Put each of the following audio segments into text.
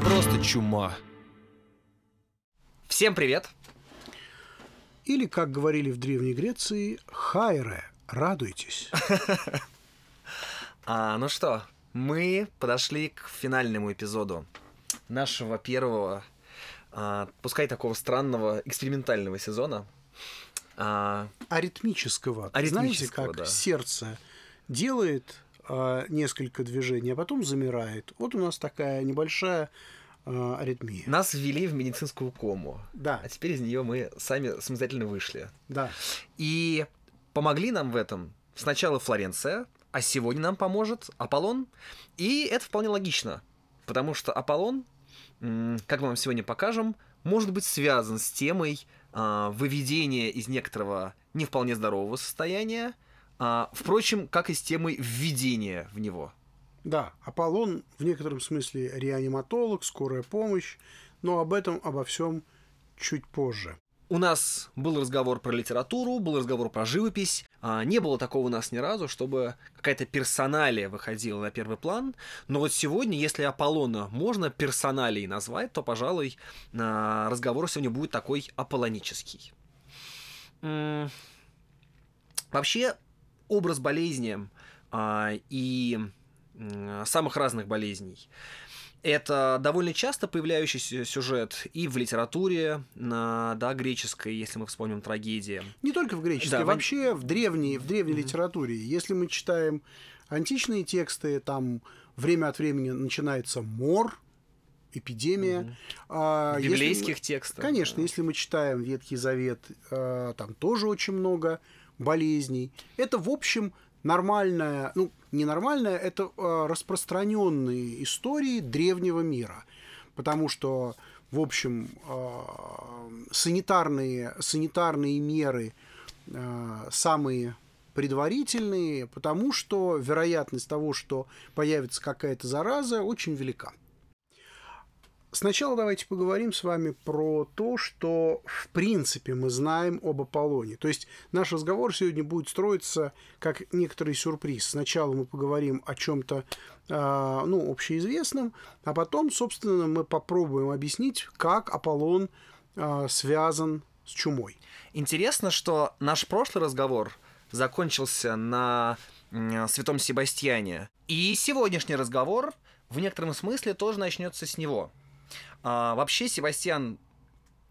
Просто чума. Всем привет! Или, как говорили в Древней Греции, хайре, радуйтесь. А, ну что, мы подошли к финальному эпизоду нашего первого, а, пускай такого странного экспериментального сезона. А, Аритмического. Аритмического, Знаете, как да. сердце делает а, несколько движений, а потом замирает. Вот у нас такая небольшая а, аритмия. нас ввели в медицинскую кому. Да, А теперь из нее мы сами самостоятельно вышли. да. И помогли нам в этом сначала Флоренция, а сегодня нам поможет Аполлон. И это вполне логично, потому что Аполлон, как мы вам сегодня покажем, может быть связан с темой а, выведения из некоторого не вполне здорового состояния, а, впрочем, как и с темой введения в него. Да, Аполлон в некотором смысле реаниматолог, скорая помощь, но об этом, обо всем чуть позже. У нас был разговор про литературу, был разговор про живопись. А, не было такого у нас ни разу, чтобы какая-то персоналия выходила на первый план. Но вот сегодня, если Аполлона можно персоналией назвать, то, пожалуй, а, разговор сегодня будет такой аполлонический. Вообще, образ болезни а, и самых разных болезней это довольно часто появляющийся сюжет и в литературе, на, да, греческой, если мы вспомним трагедии. Не только в греческой, Да, вообще в древней, в древней литературе. Если мы читаем античные тексты, там время от времени начинается мор, эпидемия. А В если библейских мы- текстах. Конечно, если мы читаем Ветхий Завет, э, там тоже очень много болезней. Это, в общем, нормальная, ну, не нормальная, это э, распространенные истории древнего мира. Потому что, в общем, э, санитарные, санитарные меры э, самые предварительные, потому что вероятность того, что появится какая-то зараза, очень велика. Сначала давайте поговорим с вами про то, что в принципе мы знаем об Аполлоне. То есть наш разговор сегодня будет строиться как некоторый сюрприз. Сначала мы поговорим о чем-то ну, общеизвестном, а потом, собственно, мы попробуем объяснить, как Аполлон а, связан с чумой. Интересно, что наш прошлый разговор закончился на Святом Себастьяне. И сегодняшний разговор в некотором смысле тоже начнется с него. А, вообще, Себастьян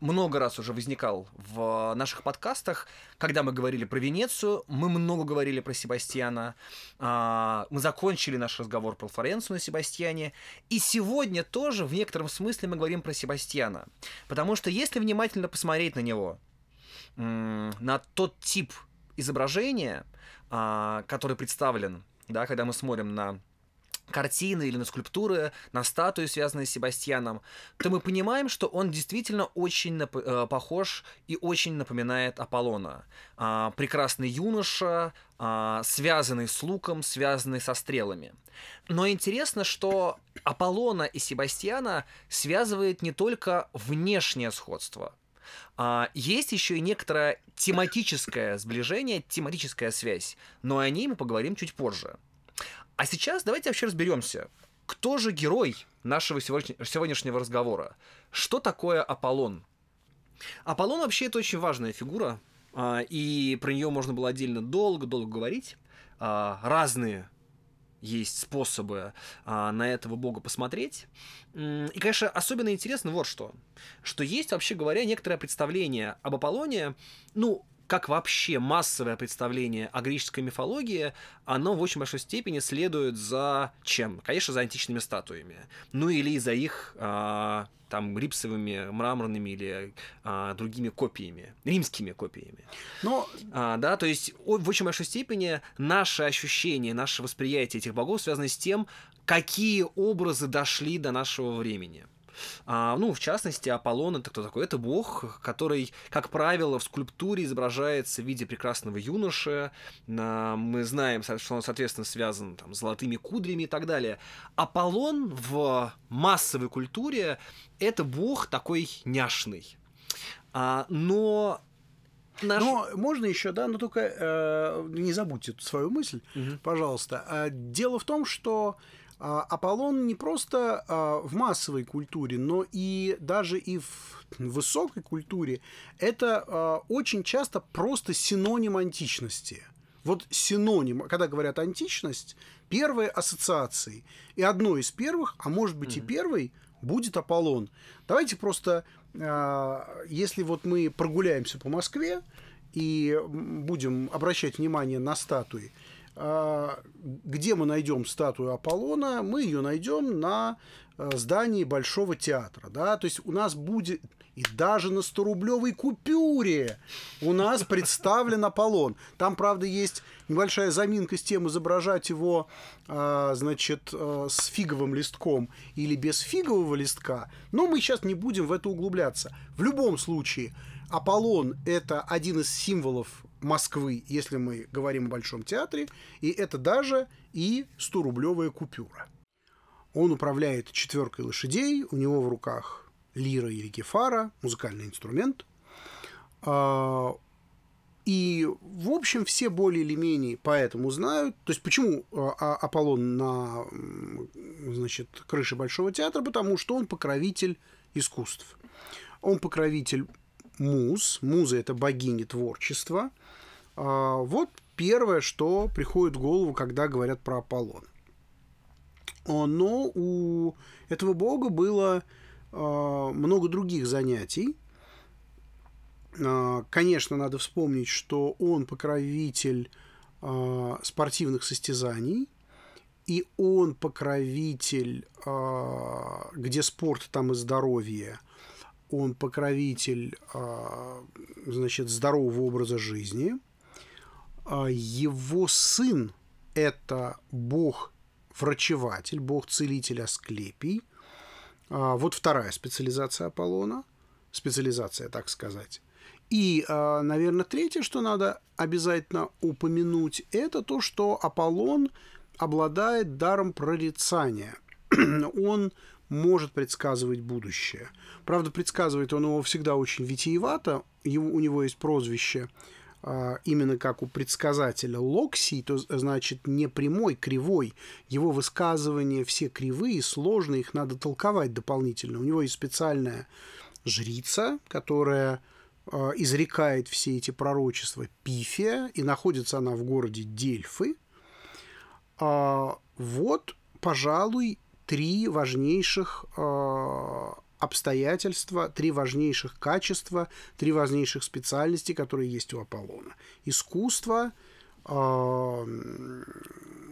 много раз уже возникал в наших подкастах. Когда мы говорили про Венецию, мы много говорили про Себастьяна. А, Мы закончили наш разговор про Флоренцию на Себастьяне. И сегодня тоже в некотором смысле мы говорим про Себастьяна. Потому что если внимательно посмотреть на него, на тот тип изображения, а, который представлен, да, когда мы смотрим на картины или на скульптуры, на статуи, связанные с Себастьяном, то мы понимаем, что он действительно очень нап- э, похож и очень напоминает Аполлона. А, прекрасный юноша, а, связанный с луком, связанный со стрелами. Но интересно, что Аполлона и Себастьяна связывает не только внешнее сходство, а, есть еще и некоторое тематическое сближение, тематическая связь, но о ней мы поговорим чуть позже. А сейчас давайте вообще разберемся, кто же герой нашего сегодня- сегодняшнего разговора? Что такое Аполлон? Аполлон вообще это очень важная фигура, а, и про нее можно было отдельно долго-долго говорить. А, Разные есть способы а, на этого бога посмотреть. И, конечно, особенно интересно вот что. Что есть, вообще говоря, некоторое представление об Аполлоне, ну, как вообще массовое представление о греческой мифологии, оно в очень большой степени следует за чем? Конечно, за античными статуями. Ну или за их а, там рипсовыми, мраморными или а, другими копиями, римскими копиями. Но А, да, то есть в очень большой степени наше ощущение, наше восприятие этих богов связано с тем, какие образы дошли до нашего времени. А, ну, в частности, Аполлон это кто такой? Это бог, который, как правило, в скульптуре изображается в виде прекрасного юноши. А, мы знаем, что он, соответственно, связан там, с золотыми кудрями и так далее. Аполлон в массовой культуре это бог такой няшный. А, но Наш- Но можно еще, да, но только э, не забудьте свою мысль, пожалуйста. А, Дело в том, что Аполлон не просто а, в массовой культуре, но и даже и в высокой культуре это а, очень часто просто синоним античности. Вот синоним, когда говорят античность, первые ассоциации. И одной из первых, а может быть и первой, будет Аполлон. Давайте просто, а, если вот мы прогуляемся по Москве и будем обращать внимание на статуи, а, где мы найдем статую Аполлона? Мы ее найдем на э, здании Большого театра. Да? То есть у нас будет и даже на 100-рублевой купюре у нас представлен Аполлон. Там, правда, есть небольшая заминка с тем, изображать его, а, значит, э, с фиговым листком или без фигового листка. Но мы сейчас не будем в это углубляться. В любом случае, Аполлон – это один из символов Москвы, если мы говорим о Большом театре, и это даже и 100-рублевая купюра. Он управляет четверкой лошадей, у него в руках лира или кефара, музыкальный инструмент. А, И, в общем, все более или менее поэтому знают. То есть, почему а, а, Аполлон на значит, крыше Большого театра? Потому что он покровитель искусств. Он покровитель муз. Муза – это богини творчества. А, Вот первое, что приходит в голову, когда говорят про Аполлона. А, Но у этого бога было а, много других занятий. А, Конечно, надо вспомнить, что он покровитель спортивных состязаний, и он покровитель, где спорт, там и здоровье. Он покровитель, значит, здорового образа жизни. А, Его сын – это бог-врачеватель, бог-целитель Асклепий. А, Вот вторая специализация Аполлона. Специализация, так сказать. И, а, наверное, третье, что надо обязательно упомянуть, это то, что Аполлон обладает даром прорицания. Он может предсказывать будущее. Правда, предсказывает он его всегда очень витиевато. Его, у него есть прозвище именно как у предсказателя Локсий, то значит не прямой, кривой. Его высказывания все кривые, сложные, их надо толковать дополнительно. У него есть специальная жрица, которая а, изрекает все эти пророчества Пифия, и находится она в городе Дельфы. А, вот, пожалуй, три важнейших а, обстоятельства, три важнейших качества, три важнейших специальности, которые есть у Аполлона. Искусство, м,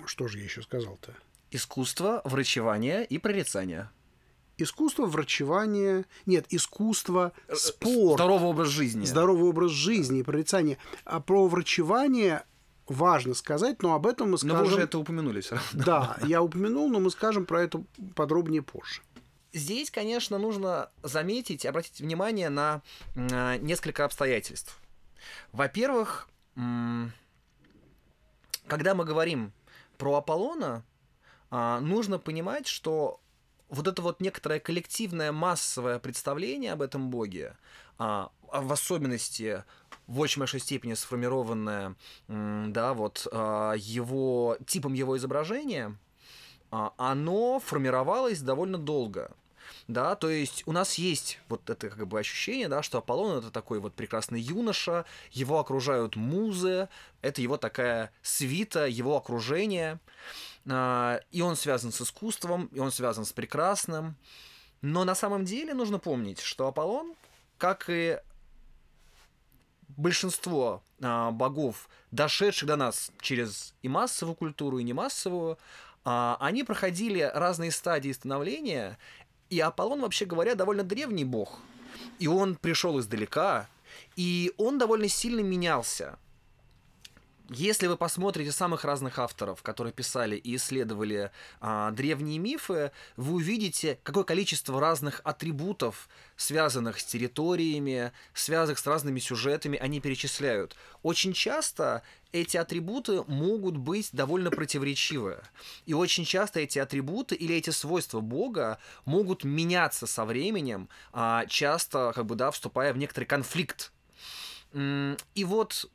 что же я еще сказал-то? Искусство, врачевание и прорицание. Искусство, врачевание, нет, искусство, спорт, Здоровый образ жизни. здоровый образ жизни и прорицание. А про врачевание важно сказать, но об этом мы Но скажем... вы уже это упомянули все равно. Да, я упомянул, но мы скажем про это подробнее позже. Здесь, конечно, нужно заметить, обратить внимание на м, несколько обстоятельств. Во-первых, когда мы говорим про Аполлона, а, нужно понимать, что вот это вот некоторое коллективное массовое представление об этом боге, а, а в особенности в очень большой степени сформированное, да, вот а, его типом его изображения, а, оно формировалось довольно долго. Да, то есть у нас есть вот это как бы ощущение, да, что Аполлон это такой вот прекрасный юноша, его окружают музы, это его такая свита, его окружение, а, и он связан с искусством, и он связан с прекрасным. Но на самом деле нужно помнить, что Аполлон, как и большинство а, богов, дошедших до нас через и массовую культуру, и немассовую, а, они проходили разные стадии становления, и Аполлон, вообще говоря, довольно древний бог. И он пришел издалека, и он довольно сильно менялся. Если вы посмотрите самых разных авторов, которые писали и исследовали а, древние мифы, вы увидите, какое количество разных атрибутов, связанных с территориями, связанных с разными сюжетами, они перечисляют. Очень часто эти атрибуты могут быть довольно противоречивы. И очень часто эти атрибуты или эти свойства Бога могут меняться со временем, а, часто, как бы, да, вступая в некоторый конфликт И вот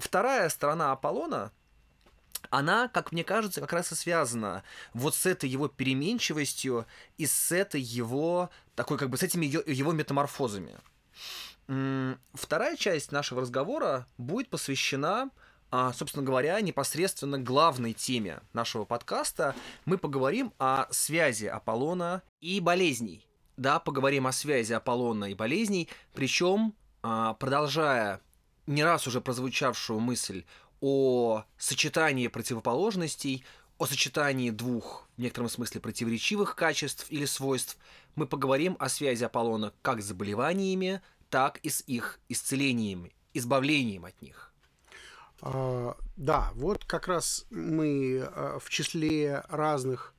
вторая сторона Аполлона, она, как мне кажется, как раз и связана вот с этой его переменчивостью и с этой его такой как бы с этими его метаморфозами. Вторая часть нашего разговора будет посвящена, а, собственно говоря, непосредственно главной теме нашего подкаста. Мы поговорим о связи Аполлона и болезней. Да, поговорим о связи Аполлона и болезней, причем а, продолжая не раз уже прозвучавшую мысль о сочетании противоположностей, о сочетании двух, в некотором смысле, противоречивых качеств или свойств, мы поговорим о связи Аполлона как с заболеваниями, так и с их исцелением, избавлением от них. А, да, вот как раз мы а, в числе разных,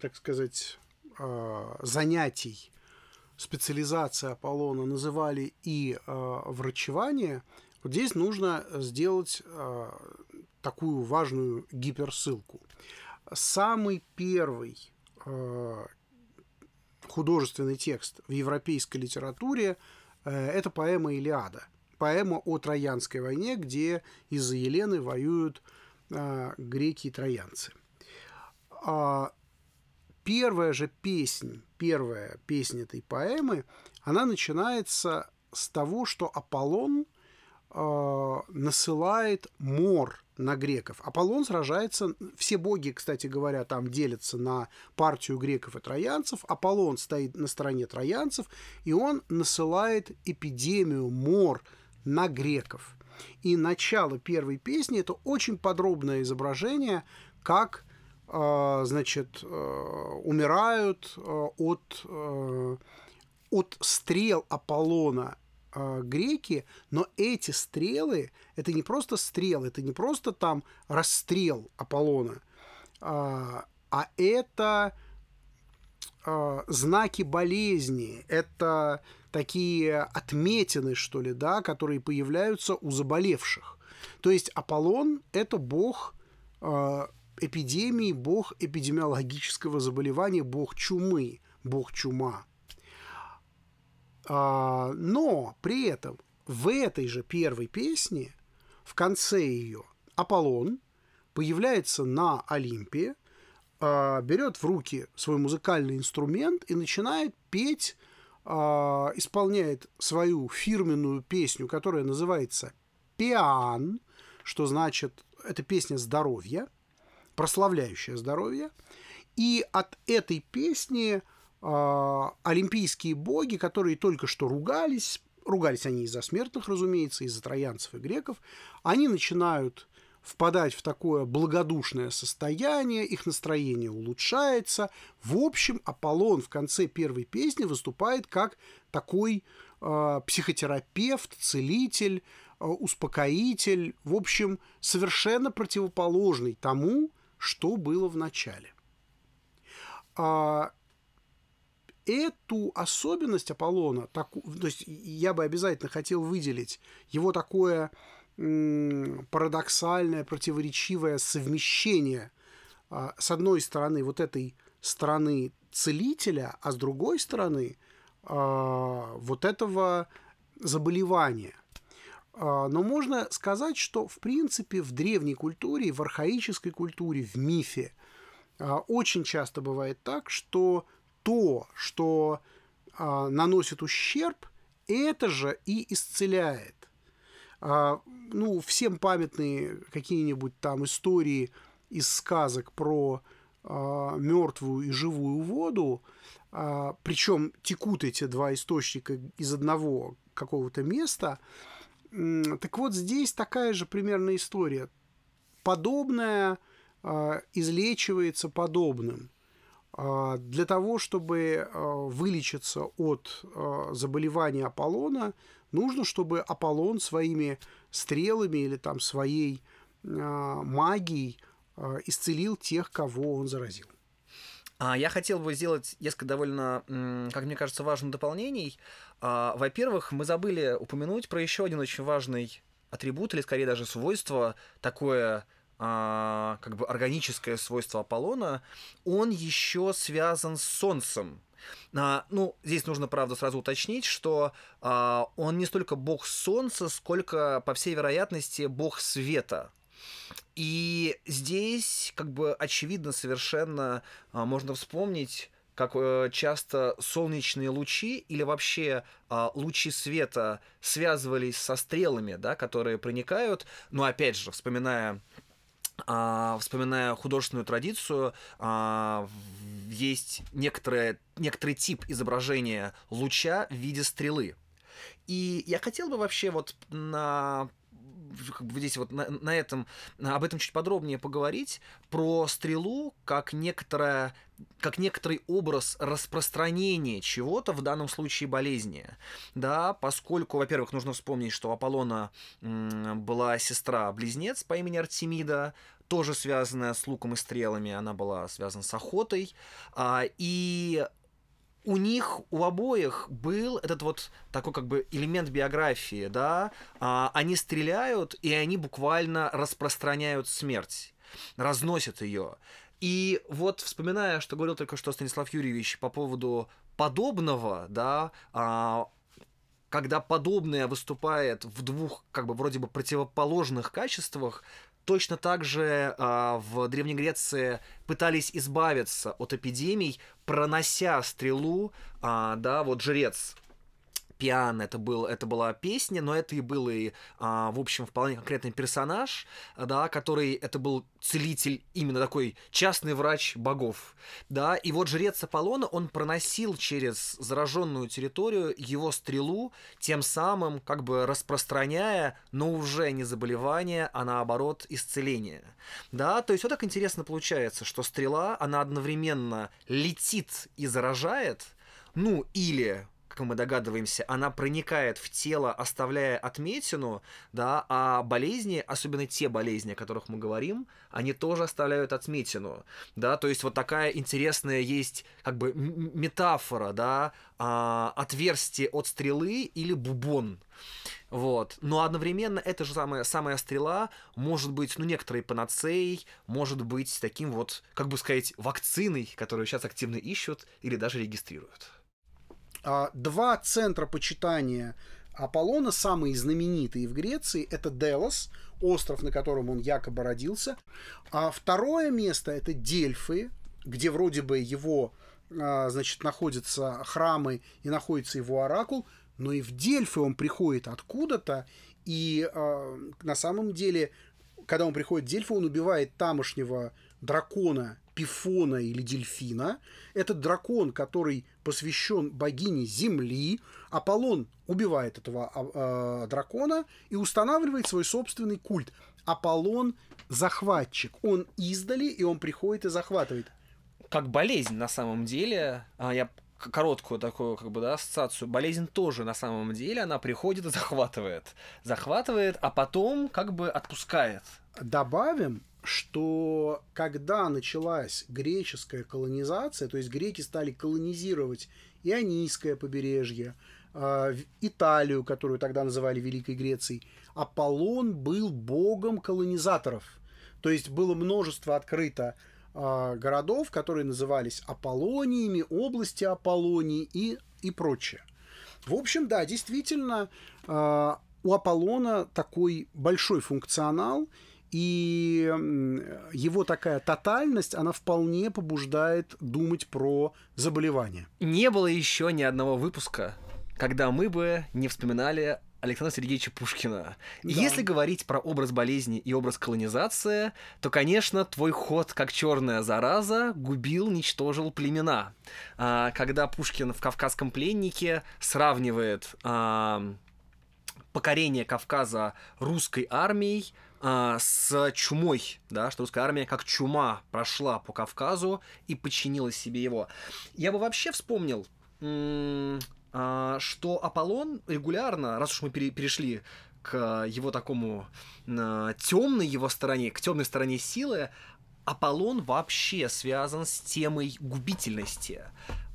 так сказать, а, занятий специализации Аполлона называли и а, врачевание. Вот здесь нужно сделать а, такую важную гиперссылку. Самый первый а, художественный текст в европейской литературе э, это поэма Илиада. Поэма о Троянской войне, где из-за Елены воюют а, греки и троянцы. Первая же песнь, первая песня этой поэмы, она начинается с того, что Аполлон а, насылает мор на греков. Аполлон сражается, все боги, кстати говоря, там делятся на партию греков и троянцев. Аполлон стоит на стороне троянцев, и он насылает эпидемию, мор на греков. И начало первой песни это очень подробное изображение, как э, значит, э, умирают э, от, от стрел Аполлона греки, но эти стрелы, это не просто стрелы, это не просто там расстрел Аполлона, а, а это а, знаки болезни, это такие отметины, что ли, да, которые появляются у заболевших. То есть Аполлон – это бог а, эпидемии, бог эпидемиологического заболевания, бог чумы, бог чума. А, но при этом в этой же первой песне, в конце ее, Аполлон появляется на Олимпе, а, берет в руки свой музыкальный инструмент и начинает петь, а, исполняет свою фирменную песню, которая называется «Пиан», что значит, это песня здоровья, прославляющая здоровье. И от этой песни а, олимпийские боги, которые только что ругались, ругались они из-за смертных, разумеется, из-за троянцев и греков, они начинают впадать в такое благодушное состояние, их настроение улучшается. В общем, Аполлон в конце первой песни выступает как такой э, психотерапевт, целитель, э, успокоитель, в общем, совершенно противоположный тому, что было в начале. А, эту особенность Аполлона, таку, то есть я бы обязательно хотел выделить его такое парадоксальное, противоречивое совмещение а, с одной стороны вот этой стороны целителя, а с другой стороны а, вот этого заболевания. А, Но можно сказать, что в принципе в древней культуре, в архаической культуре, в мифе а, очень часто бывает так, что то, что а, наносит ущерб, это же и исцеляет. Ну, всем памятные какие-нибудь там истории из сказок про мертвую и живую воду, причем текут эти два источника из одного какого-то места. Так вот, здесь такая же примерная история. Подобное а, излечивается подобным. А, Для того, чтобы а, вылечиться от заболевания Аполлона, нужно, чтобы Аполлон своими стрелами или там своей магией исцелил тех, кого он заразил. А, Я хотел бы сделать несколько довольно, как мне кажется, важных дополнений. А, Во-первых, мы забыли упомянуть про еще один очень важный атрибут, или скорее даже свойство, такое а, как бы органическое свойство Аполлона. Он еще связан с Солнцем. Ну, здесь нужно, правда, сразу уточнить, что он не столько бог солнца, сколько, по всей вероятности, бог света. И здесь, как бы, очевидно совершенно а, можно вспомнить как э, часто солнечные лучи или вообще э, лучи света связывались со стрелами, да, которые проникают. Но опять же, вспоминая а, вспоминая художественную традицию, а, есть некоторое, некоторый тип изображения луча в виде стрелы. И я хотел бы вообще вот на как бы здесь вот на, на этом, об этом чуть подробнее поговорить, про стрелу как некоторое как некоторый образ распространения чего-то, в данном случае болезни. Да, поскольку, во-первых, нужно вспомнить, что Аполлона была сестра-близнец по имени Артемида, тоже связанная с луком и стрелами, она была связана с охотой. А, и у них, у обоих был этот вот такой как бы элемент биографии, да, а, они стреляют, и они буквально распространяют смерть, разносят ее. И вот вспоминая, что говорил только что Станислав Юрьевич по поводу подобного, да, а, когда подобное выступает в двух, как бы, вроде бы противоположных качествах, Точно так же э, в Древней Греции пытались избавиться от эпидемий, пронося стрелу, э, да, вот жрец Пиан, это, был, это была песня, но это и был и, а, в общем, вполне конкретный персонаж, да, который, это был целитель, именно такой частный врач богов, да, и вот жрец Аполлона, он проносил через зараженную территорию его стрелу, тем самым как бы распространяя, но уже не заболевание, а наоборот исцеление, да, то есть вот так интересно получается, что стрела, она одновременно летит и заражает, ну, или как мы догадываемся, она проникает в тело, оставляя отметину, да, а болезни, особенно те болезни, о которых мы говорим, они тоже оставляют отметину, да, то есть вот такая интересная есть как бы метафора, да, а, отверстие от стрелы или бубон, вот. Но одновременно эта же самая, самая стрела может быть, ну, некоторой панацеей, может быть таким вот, как бы сказать, вакциной, которую сейчас активно ищут или даже регистрируют. А, два центра почитания Аполлона, самые знаменитые в Греции, это Делос, остров, на котором он якобы родился. А второе место это Дельфы, где вроде бы его, а, значит, находятся храмы и находится его оракул, но и в Дельфы он приходит откуда-то, и а, на самом деле, когда он приходит в Дельфы, он убивает тамошнего дракона Пифона или Дельфина. Этот дракон, который посвящен богине Земли. Аполлон убивает этого э, дракона и устанавливает свой собственный культ. Аполлон захватчик. Он издали, и он приходит и захватывает. Как болезнь на самом деле. А, я короткую такую как бы да, ассоциацию. Болезнь тоже на самом деле она приходит и захватывает. Захватывает, а потом как бы отпускает. Добавим, что когда началась греческая колонизация, то есть греки стали колонизировать Ионийское побережье, а, Италию, которую тогда называли Великой Грецией, Аполлон был богом колонизаторов. То есть было множество открыто а, городов, которые назывались Аполлониями, области Аполлонии и, и прочее. В общем, да, действительно, а, у Аполлона такой большой функционал, и его такая тотальность, она вполне побуждает думать про заболевания. Не было еще ни одного выпуска, когда мы бы не вспоминали Александра Сергеевича Пушкина. Да. Если говорить про образ болезни и образ колонизации, то, конечно, твой ход как черная зараза губил, ничтожил племена. А, когда Пушкин в «Кавказском пленнике» сравнивает а, покорение Кавказа русской армией а, с чумой, да, что русская армия как чума прошла по Кавказу и подчинила себе его. Я бы вообще вспомнил, что Аполлон регулярно, раз уж мы перешли к его такому темной его стороне, к темной стороне силы, Аполлон вообще связан с темой губительности.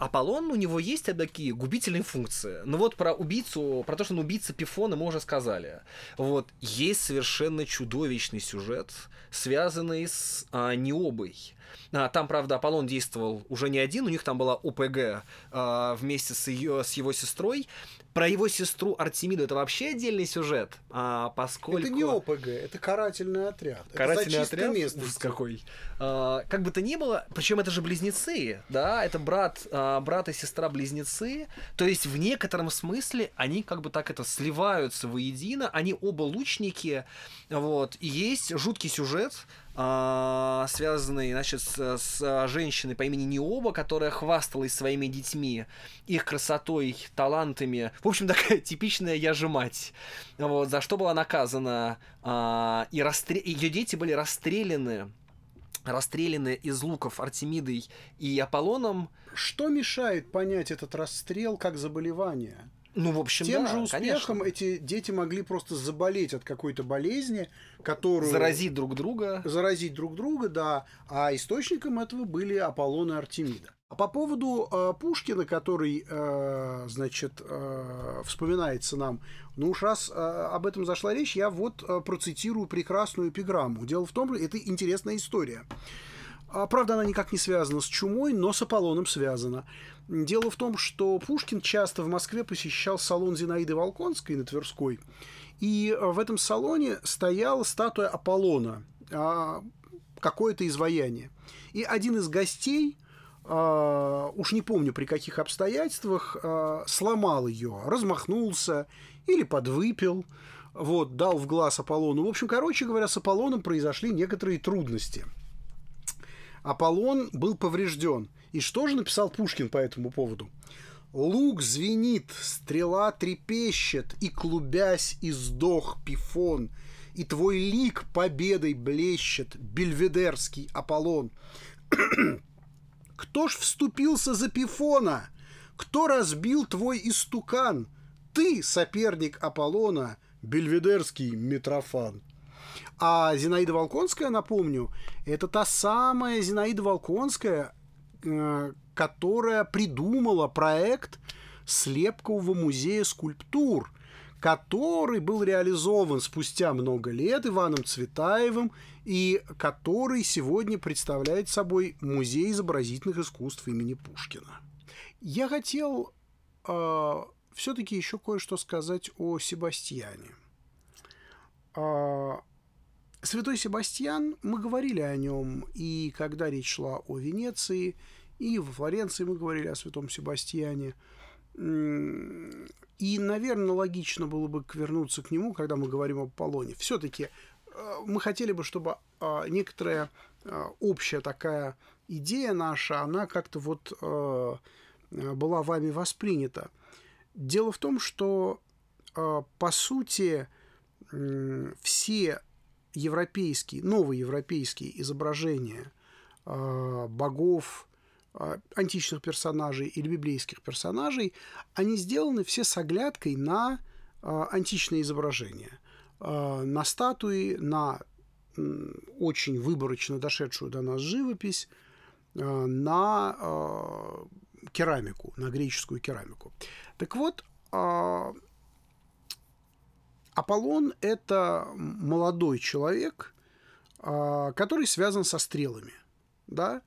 Аполлон, у него есть такие губительные функции. Ну вот про убийцу, про то, что он убийца Пифона, мы уже сказали. Вот, есть совершенно чудовищный сюжет, связанный с а, Необой. А, там, правда, Аполлон действовал уже не один, у них там была ОПГ а, вместе с, ее, с его сестрой. Про его сестру Артемиду это вообще отдельный сюжет, а, поскольку... Это не ОПГ, это карательный отряд. Карательный это отряд? местности. Ужас какой. А, как бы то ни было, причем это же близнецы, да, это брат, а, брат и сестра близнецы, то есть в некотором смысле они как бы так это сливаются воедино, они оба лучники, вот, и есть жуткий сюжет, а, связанный, значит, с, с женщиной по имени Необа, которая хвасталась своими детьми, их красотой, талантами. В общем, такая типичная я же мать. Вот, за что была наказана. А, и расстрел... ее дети были расстреляны расстреляны из луков Артемидой и Аполлоном. Что мешает понять этот расстрел как заболевание? Ну, в общем, Тем да, же успехом конечно. эти дети могли просто заболеть от какой-то болезни, которую... Заразить друг друга. заразить друг друга, да. А источником этого были Аполлон и Артемида. А по поводу э, Пушкина, который, э, значит, э, вспоминается нам, ну уж раз э, об этом зашла речь, я вот э, процитирую прекрасную эпиграмму. Дело в том, что это интересная история. А, Правда, она никак не связана с чумой, но с Аполлоном связана. Дело в том, что Пушкин часто в Москве посещал салон Зинаиды Волконской на Тверской, и э, в этом салоне стояла статуя Аполлона, а, какое-то изваяние. И один из гостей, а, уж не помню при каких обстоятельствах, а, сломал ее, размахнулся или подвыпил, вот, дал в глаз Аполлону. В общем, короче говоря, с Аполлоном произошли некоторые трудности. Аполлон был поврежден. И что же написал Пушкин по этому поводу? Лук звенит, стрела трепещет, и клубясь издох пифон, и твой лик победой блещет, бельведерский Аполлон. Кто ж вступился за пифона? Кто разбил твой истукан? Ты, соперник Аполлона, бельведерский Митрофан. А Зинаида Волконская, напомню, это та самая Зинаида Волконская, которая придумала проект Слепкового музея скульптур, который был реализован спустя много лет Иваном Цветаевым и который сегодня представляет собой Музей изобразительных искусств имени Пушкина. Я хотел э, все-таки еще кое-что сказать о Себастьяне. А, Святой Себастьян, мы говорили о нем, и когда речь шла о Венеции, и во Флоренции мы говорили о Святом Себастьяне. И, наверное, логично было бы вернуться к нему, когда мы говорим об Аполлоне. Все-таки мы хотели бы, чтобы а, некоторая а, общая такая идея наша, она как-то вот а, была вами воспринята. Дело в том, что, а, по сути, все европейские, новые европейские изображения э, богов, э, античных персонажей или библейских персонажей, они сделаны все с оглядкой на э, античные изображения, э, на статуи, на м, очень выборочно дошедшую до нас живопись, э, на э, керамику, на греческую керамику. Так вот, э, Аполлон – это молодой человек, а, который связан со стрелами. Да?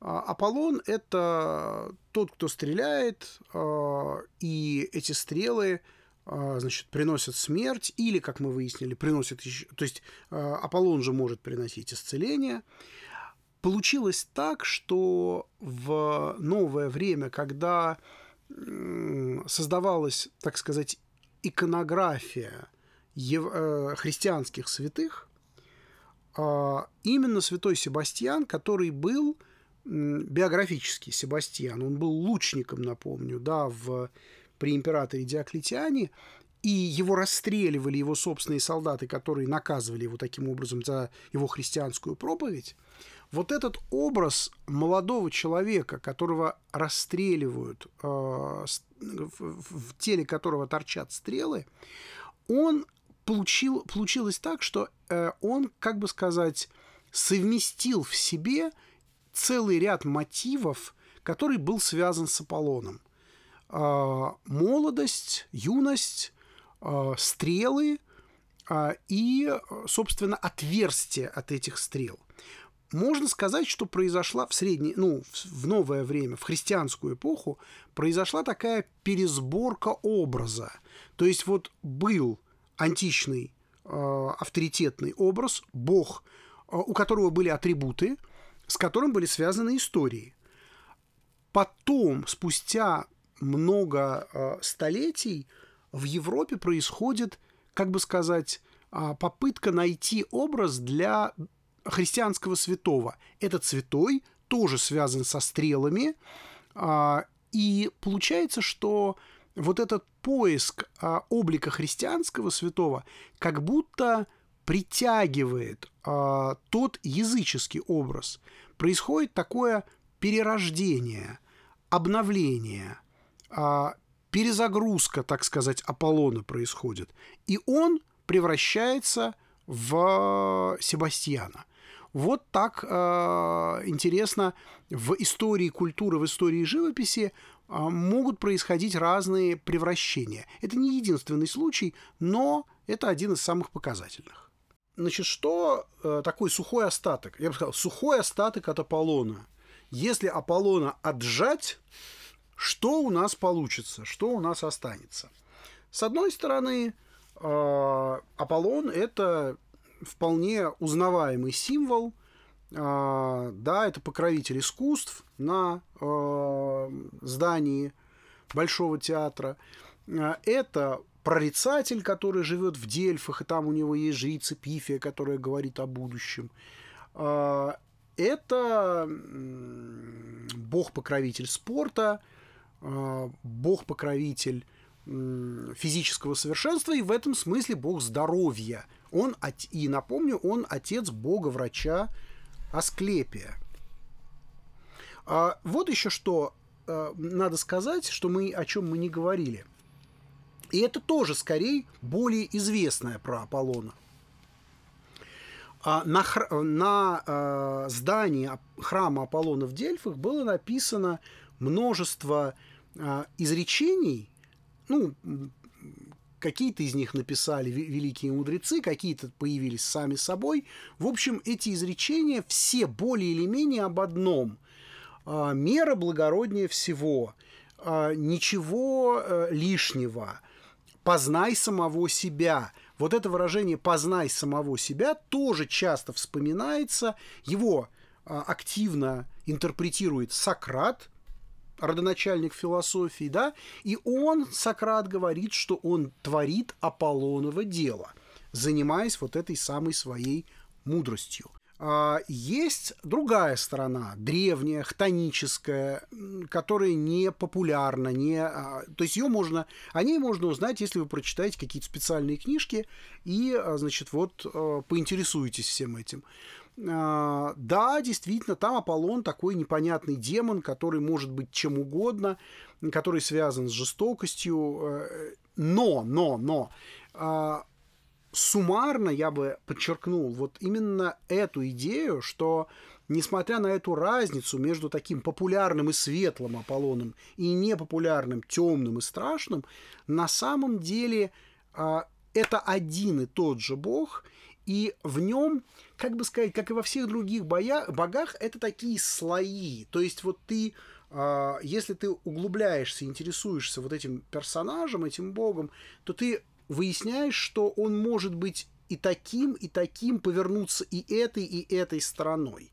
А Аполлон – это тот, кто стреляет, а, и эти стрелы значит, приносят смерть, или, как мы выяснили, приносят еще... То есть Аполлон же может приносить исцеление. Получилось так, что в новое время, когда создавалась, так сказать, иконография ев- э, христианских святых, э, именно святой Себастьян, который был биографический Себастьян, он был лучником, напомню, да, в, при императоре Диоклетиане, и его расстреливали его собственные солдаты, которые наказывали его таким образом за его христианскую проповедь. Вот этот образ молодого человека, которого расстреливают, э, в теле которого торчат стрелы, он получил, получилось так, что э, он, как бы сказать, совместил в себе целый ряд мотивов, который был связан с Аполлоном. А, молодость, юность, а, стрелы а, и, собственно, отверстие от этих стрел. Можно сказать, что произошла в среднее, ну, в новое время, в христианскую эпоху, произошла такая пересборка образа. То есть вот был античный э, авторитетный образ, бог, э, у которого были атрибуты, с которым были связаны истории. Потом, спустя много э, столетий, в Европе происходит, как бы сказать, попытка найти образ для христианского святого. Этот святой тоже связан со стрелами, и получается, что вот этот поиск а, облика христианского святого как будто притягивает а, тот языческий образ. Происходит такое перерождение, обновление, а, перезагрузка, так сказать, Аполлона происходит. И он превращается в Себастьяна. Вот так э, интересно в истории культуры, в истории живописи а, могут происходить разные превращения. Это не единственный случай, но это один из самых показательных. Значит, что э, такой сухой остаток? Я бы сказал, сухой остаток от Аполлона. Если Аполлона отжать, что у нас получится, что у нас останется? С одной стороны, э, Аполлон – это вполне узнаваемый символ – а, да, это покровитель искусств на а, здании Большого театра. А, это прорицатель, который живет в Дельфах, и там у него есть жрица Пифия, которая говорит о будущем. Это бог-покровитель спорта, бог-покровитель физического совершенства, и в этом смысле бог здоровья. Он, и напомню, он отец бога-врача Асклепия. А вот еще что а, надо сказать, что мы о чем мы не говорили. И это тоже скорее более известное про Аполлона. А на, на а, здании храма Аполлона в Дельфах было написано множество а, изречений, ну, Какие-то из них написали великие мудрецы, какие-то появились сами собой. В общем, эти изречения все более или менее об одном. А, мера благороднее всего. А, ничего э, лишнего. Познай самого себя. Вот это выражение «познай самого себя» тоже часто вспоминается. Его а, активно интерпретирует Сократ – родоначальник философии, да, и он, Сократ, говорит, что он творит Аполлоново дело, занимаясь вот этой самой своей мудростью. А, есть другая сторона, древняя, хтоническая, которая не популярна, не, а, то есть ее можно, о ней можно узнать, если вы прочитаете какие-то специальные книжки и, а, значит, вот поинтересуетесь всем этим. А, да, действительно, там Аполлон такой непонятный демон, который может быть чем угодно, который связан с жестокостью. Э, но, но, но, а, суммарно я бы подчеркнул вот именно эту идею, что несмотря на эту разницу между таким популярным и светлым Аполлоном и непопулярным, темным и страшным, на самом деле а, это один и тот же бог, и в нем, как бы сказать, как и во всех других боя, богах, это такие слои. То есть вот ты, э, если ты углубляешься, интересуешься вот этим персонажем, этим богом, то ты выясняешь, что он может быть и таким, и таким, повернуться и этой, и этой стороной.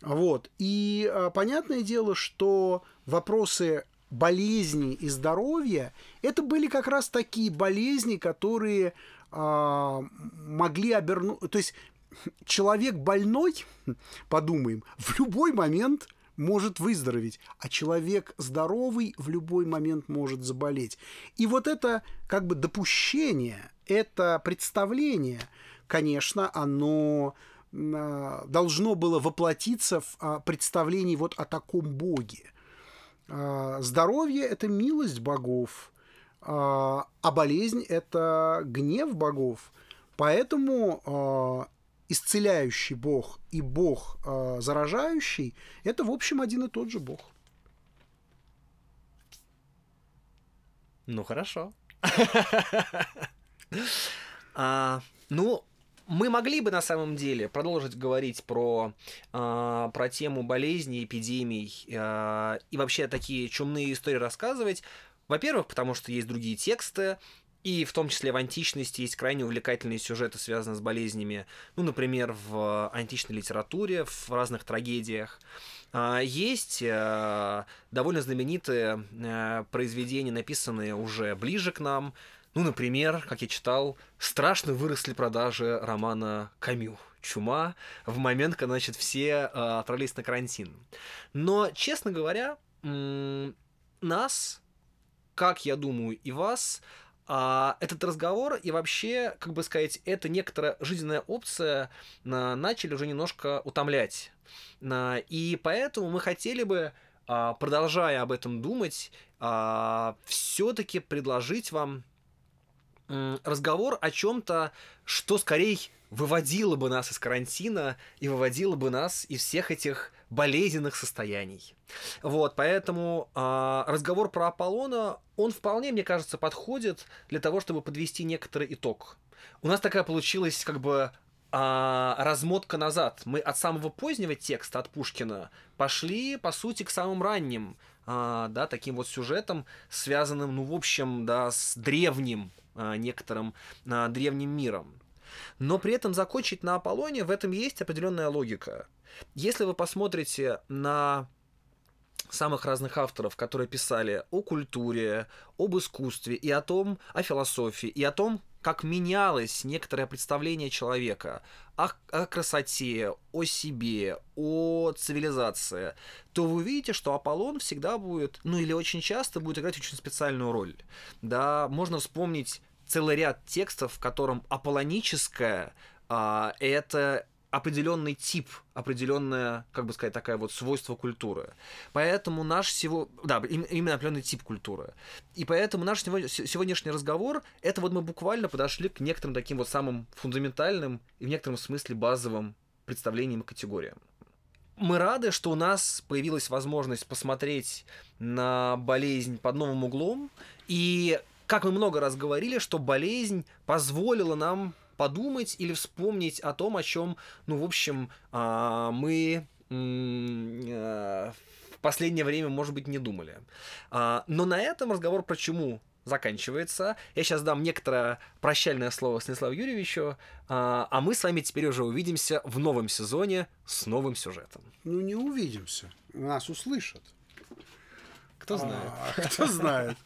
Вот. И э, понятное дело, что вопросы болезни и здоровья, это были как раз такие болезни, которые могли обернуть... То есть человек больной, подумаем, в любой момент может выздороветь, а человек здоровый в любой момент может заболеть. И вот это как бы допущение, это представление, конечно, оно а, должно было воплотиться в а, представлении вот о таком Боге. Здоровье – это милость богов, а, а болезнь – это гнев богов. Поэтому исцеляющий бог и бог э, заражающий, это, в общем, один и тот же бог. Ну хорошо. А, ну, мы могли бы на самом деле продолжить говорить про, э, про тему болезней, эпидемий э, и вообще такие чумные истории рассказывать. Во-первых, потому что есть другие тексты, и в том числе в античности есть крайне увлекательные сюжеты, связанные с болезнями. Ну, например, в античной литературе, в разных трагедиях. Есть э, довольно знаменитые э, произведения, написанные уже ближе к нам, ну, например, как я читал, страшно выросли продажи романа Камю «Чума» в момент, когда, значит, все э, отправились на карантин. Но, честно говоря, нас, как я думаю, и вас, а этот разговор и вообще, как бы сказать, это некоторая жизненная опция на, начали уже немножко утомлять. На, и поэтому мы хотели бы, а, продолжая об этом думать, а, все-таки предложить вам разговор о чем-то, что скорее выводило бы нас из карантина и выводило бы нас из всех этих болезненных состояний. Вот, поэтому э, разговор про Аполлона, он вполне, мне кажется, подходит для того, чтобы подвести некоторый итог. У нас такая получилась как бы а, размотка назад. Мы от самого позднего текста, от Пушкина, пошли, по сути, к самым ранним, а, да, таким вот сюжетам, связанным, ну, в общем, да, с древним а, некоторым а, древним миром. Но при этом закончить на Аполлоне в этом есть определенная логика. Если вы посмотрите на самых разных авторов, которые писали о культуре, об искусстве и о том, о философии, и о том, как менялось некоторое представление человека о, о красоте, о себе, о цивилизации, то вы увидите, что Аполлон всегда будет, ну или очень часто будет играть очень специальную роль. Да, можно вспомнить целый ряд текстов, в котором аполлоническое а, это определенный тип, определенное, как бы сказать, такая вот свойство культуры. Поэтому наш всего, да, именно определенный тип культуры. И поэтому наш сегодняшний разговор, это вот мы буквально подошли к некоторым таким вот самым фундаментальным и в некотором смысле базовым представлениям и категориям. Мы рады, что у нас появилась возможность посмотреть на болезнь под новым углом. И, как мы много раз говорили, что болезнь позволила нам подумать или вспомнить о том, о чем, ну, в общем, а, мы э, в последнее время, может быть, не думали. А, но на этом разговор про чему заканчивается. Я сейчас дам некоторое прощальное слово Станиславу Юрьевичу, а, а мы с вами теперь уже увидимся в новом сезоне с новым сюжетом. Ну, не увидимся. Нас услышат. Кто знает. А, кто знает.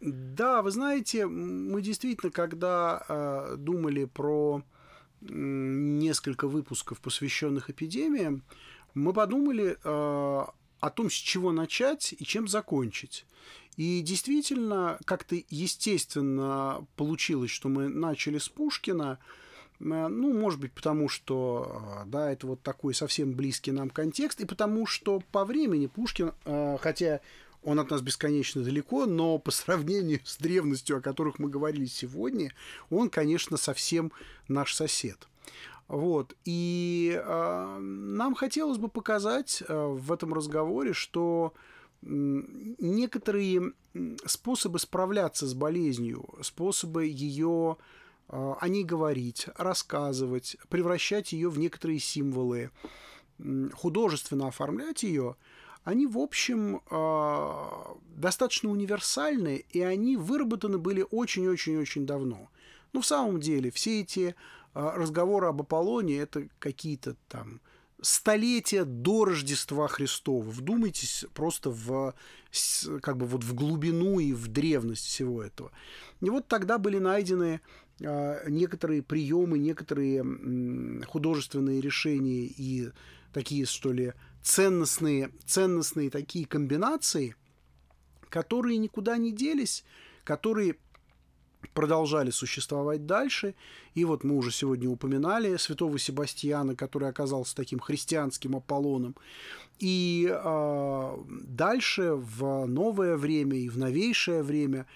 Да, вы знаете, мы действительно, когда э, думали про несколько выпусков, посвященных эпидемиям, мы подумали э, о том, с чего начать и чем закончить. И действительно, как-то естественно получилось, что мы начали с Пушкина, ну, может быть, потому что, да, это вот такой совсем близкий нам контекст, и потому что по времени Пушкин, хотя он от нас бесконечно далеко, но по сравнению с древностью, о которых мы говорили сегодня, он, конечно, совсем наш сосед. Вот. И э, нам хотелось бы показать э, в этом разговоре, что некоторые способы справляться с болезнью, способы ее э, о ней говорить, рассказывать, превращать ее в некоторые символы, художественно оформлять ее – они, в общем, а, достаточно универсальны, и они выработаны были очень-очень-очень давно. Но в самом деле все эти а, разговоры об Аполлоне – это какие-то там столетия до Рождества Христова. Вдумайтесь просто в, как бы вот в глубину и в древность всего этого. И вот тогда были найдены а, некоторые приемы, некоторые художественные решения и такие, что ли, ценностные, ценностные такие комбинации, которые никуда не делись, которые продолжали существовать дальше. И вот мы уже сегодня упоминали святого Себастьяна, который оказался таким христианским Аполлоном. И э, дальше в новое время и в новейшее время,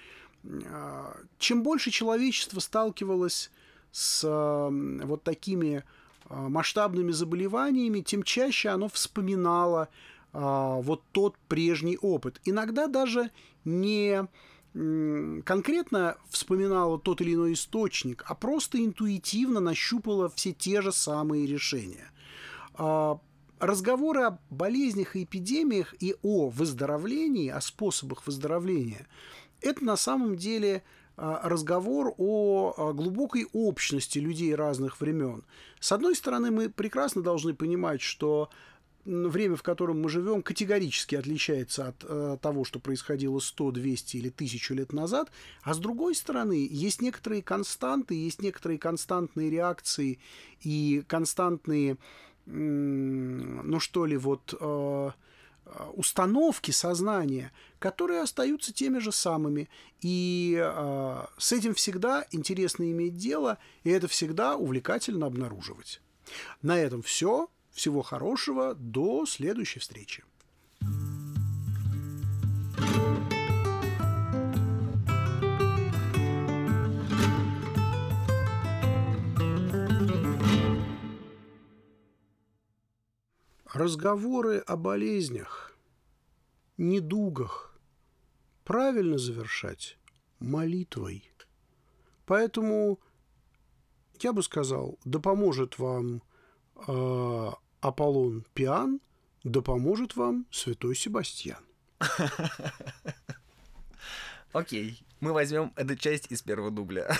э, чем больше человечество сталкивалось с э, вот такими масштабными заболеваниями, тем чаще оно вспоминало э, вот тот прежний опыт. Иногда даже не конкретно вспоминала тот или иной источник, а просто интуитивно нащупала все те же самые решения. А, разговоры о болезнях и эпидемиях и о выздоровлении, о способах выздоровления, это на самом деле а, разговор о глубокой общности людей разных времен. С одной стороны, мы прекрасно должны понимать, что время, в котором мы живем, категорически отличается от э, того, что происходило 100, 200 или 1000 лет назад, а с другой стороны, есть некоторые константы, есть некоторые константные реакции и константные, ну что ли, вот э, установки сознания, которые остаются теми же самыми. И э, с этим всегда интересно иметь дело, и это всегда увлекательно обнаруживать. На этом все. Всего хорошего, до следующей встречи. Разговоры о болезнях, недугах правильно завершать молитвой. Поэтому я бы сказал, да поможет вам э, Аполлон пьян, да поможет вам святой Себастьян. Окей, мы возьмем эту часть из первого дубля.